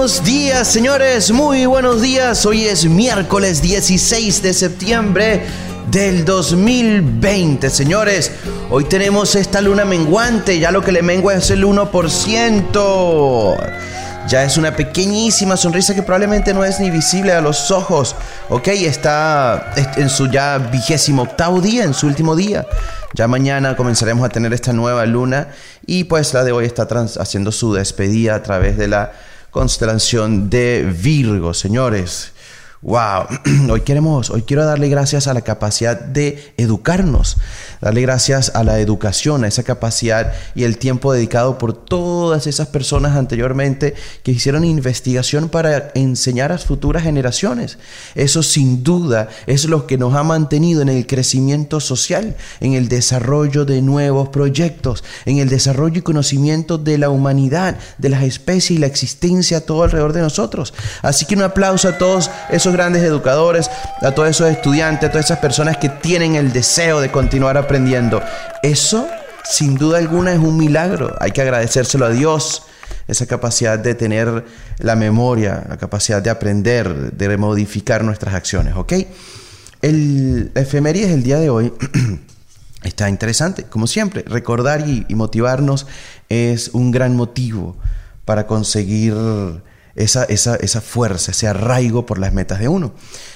buenos días, señores, muy buenos días. Hoy es miércoles 16 de septiembre del 2020, señores. Hoy tenemos esta luna menguante, ya lo que le mengua es el 1%. Ya es una pequeñísima sonrisa que probablemente no es ni visible a los ojos. Ok, está en su ya vigésimo octavo día, en su último día. Ya mañana comenzaremos a tener esta nueva luna y pues la de hoy está haciendo su despedida a través de la constelación de Virgo, señores. Wow, hoy queremos, hoy quiero darle gracias a la capacidad de educarnos, darle gracias a la educación, a esa capacidad y el tiempo dedicado por todas esas personas anteriormente que hicieron investigación para enseñar a futuras generaciones. Eso sin duda es lo que nos ha mantenido en el crecimiento social, en el desarrollo de nuevos proyectos, en el desarrollo y conocimiento de la humanidad, de las especies y la existencia todo alrededor de nosotros. Así que un aplauso a todos esos grandes educadores, a todos esos estudiantes, a todas esas personas que tienen el deseo de continuar aprendiendo. Eso, sin duda alguna, es un milagro. Hay que agradecérselo a Dios esa capacidad de tener la memoria, la capacidad de aprender, de modificar nuestras acciones, ¿ok? El efeméride el día de hoy está interesante, como siempre, recordar y, motivarnos es un gran motivo para conseguir esa, esa, fuerza, ese arraigo por las metas de uno.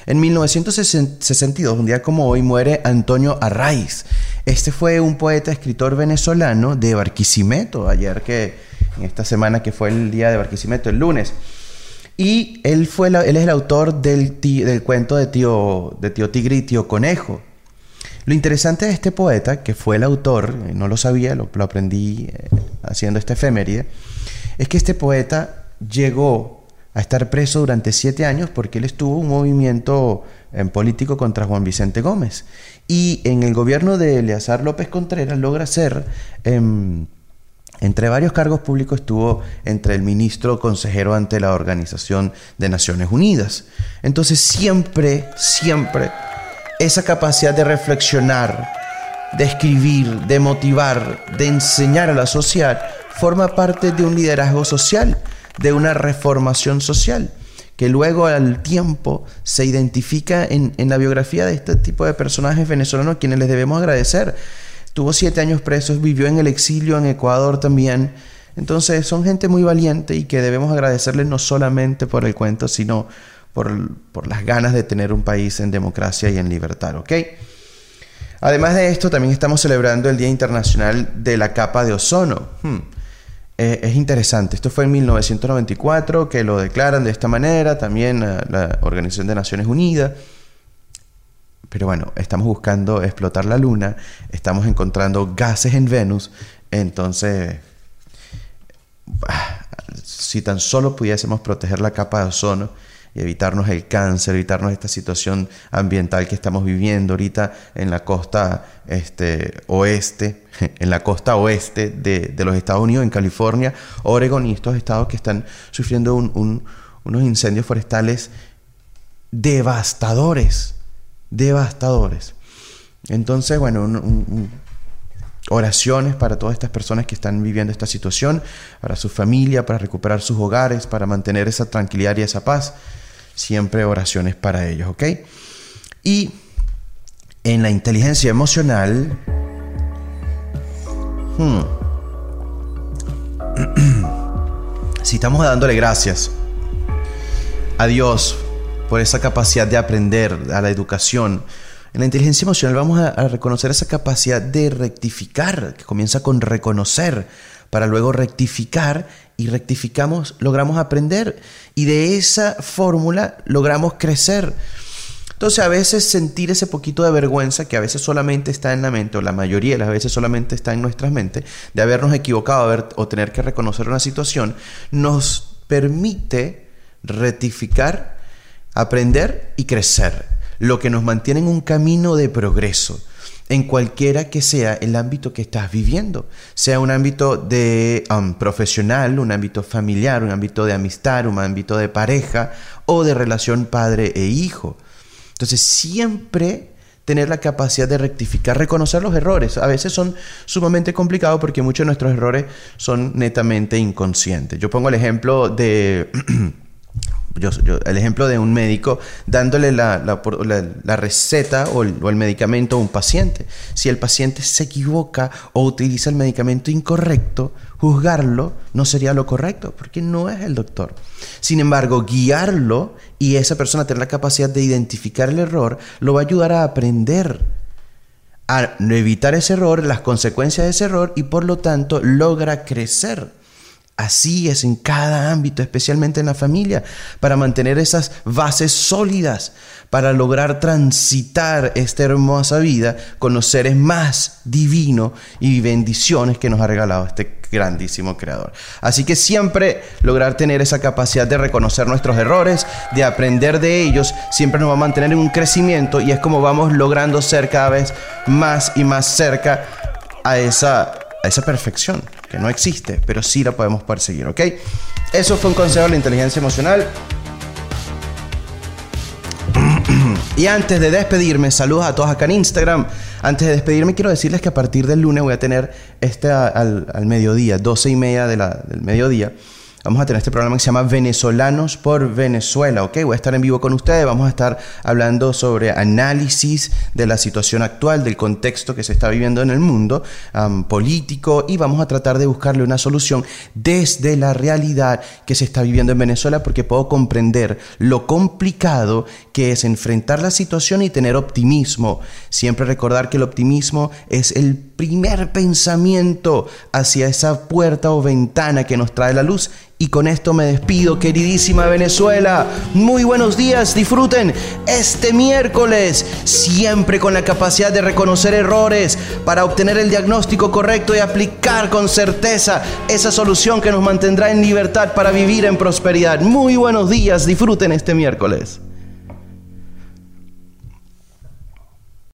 En 1962, un día como hoy, muere Antonio Arraiz. Este fue un poeta, escritor venezolano de Barquisimeto, ayer que, en esta semana que fue el día de Barquisimeto, el lunes. Y él, fue él es el autor del, del cuento de tío, de tío Tigre y Tío Conejo. Lo interesante de este poeta, que fue el autor, no lo sabía, lo, lo aprendí eh, haciendo esta efeméride, es que este poeta llegó a estar preso durante siete años porque él estuvo un movimiento en político contra Juan Vicente Gómez. Y en el gobierno de Eleazar López Contreras logra ser, em, entre varios cargos públicos, estuvo entre el ministro consejero ante la Organización de Naciones Unidas. Entonces siempre, siempre, esa capacidad de reflexionar, de escribir, de motivar, de enseñar a la sociedad, forma parte de un liderazgo social de una reformación social que luego al tiempo se identifica en, la biografía de este tipo de personajes venezolanos quienes les debemos agradecer. Tuvo siete años presos, vivió en el exilio en Ecuador también. Entonces son gente muy valiente y que debemos agradecerles no solamente por el cuento, sino por, por las ganas de tener un país en democracia y en libertad, ¿ok? Además de esto, también estamos celebrando el Día Internacional de la Capa de Ozono. Hmm. Eh, es interesante. Esto fue en 1994 que lo declaran de esta manera, también la Organización de Naciones Unidas. Pero bueno, estamos buscando explotar la Luna, estamos encontrando gases en Venus, entonces, ah, si tan solo pudiésemos proteger la capa de ozono, y evitarnos el cáncer, evitarnos esta situación ambiental que estamos viviendo ahorita en la costa este, oeste, en la costa oeste de, los Estados Unidos, en California, Oregon y estos estados que están sufriendo unos incendios forestales devastadores, devastadores. Entonces, bueno, oraciones para todas estas personas que están viviendo esta situación, para su familia, para recuperar sus hogares, para mantener esa tranquilidad y esa paz siempre oraciones para ellos, ¿ok? Y en la inteligencia emocional, hmm, si estamos dándole gracias a Dios por esa capacidad de aprender, a la educación, en la inteligencia emocional vamos a, a, reconocer esa capacidad de rectificar, que comienza con reconocer, para luego rectificar y rectificamos, logramos aprender y de esa fórmula logramos crecer. Entonces a veces sentir ese poquito de vergüenza que a veces solamente está en la mente, o la mayoría de las veces solamente está en nuestras mentes, de habernos equivocado o tener que reconocer una situación, nos permite rectificar, aprender y crecer, lo que nos mantiene en un camino de progreso en cualquiera que sea el ámbito que estás viviendo, sea un ámbito de um, profesional, un ámbito familiar, un ámbito de amistad, un ámbito de pareja o de relación padre e hijo. Entonces siempre tener la capacidad de rectificar, reconocer los errores. A veces son sumamente complicados porque muchos de nuestros errores son netamente inconscientes. Yo pongo el ejemplo de... el ejemplo de un médico dándole la, receta o el, o el, medicamento a un paciente. Si el paciente se equivoca o utiliza el medicamento incorrecto, juzgarlo no sería lo correcto, porque no es el doctor. Sin embargo, guiarlo y esa persona tener la capacidad de identificar el error, lo va a ayudar a aprender a evitar ese error, las consecuencias de ese error y por lo tanto logra crecer. Así es en cada ámbito, especialmente en la familia, para mantener esas bases sólidas, para lograr transitar esta hermosa vida con los seres más divinos y bendiciones que nos ha regalado este grandísimo creador. Así que siempre lograr tener esa capacidad de reconocer nuestros errores, de aprender de ellos, siempre nos va a mantener en un crecimiento y es como vamos logrando ser cada vez más y más cerca a esa, a esa perfección que no existe, pero sí la podemos perseguir, ¿ok? Eso fue un consejo de la inteligencia emocional. Y antes de despedirme, saludos a todos acá en Instagram. Antes de despedirme, quiero decirles que a partir del lunes voy a tener este al, mediodía, 12 y media del mediodía Vamos a tener este programa que se llama Venezolanos por Venezuela, ¿ok? Voy a estar en vivo con ustedes, vamos a estar hablando sobre análisis de la situación actual, del contexto que se está viviendo en el mundo político y vamos a tratar de buscarle una solución desde la realidad que se está viviendo en Venezuela porque puedo comprender lo complicado que es enfrentar la situación y tener optimismo. Siempre recordar que el optimismo es el primer pensamiento hacia esa puerta o ventana que nos trae la luz y con esto me despido, queridísima Venezuela. Muy buenos días, disfruten este miércoles, siempre con la capacidad de reconocer errores para obtener el diagnóstico correcto y aplicar con certeza esa solución que nos mantendrá en libertad para vivir en prosperidad. Muy buenos días, disfruten este miércoles.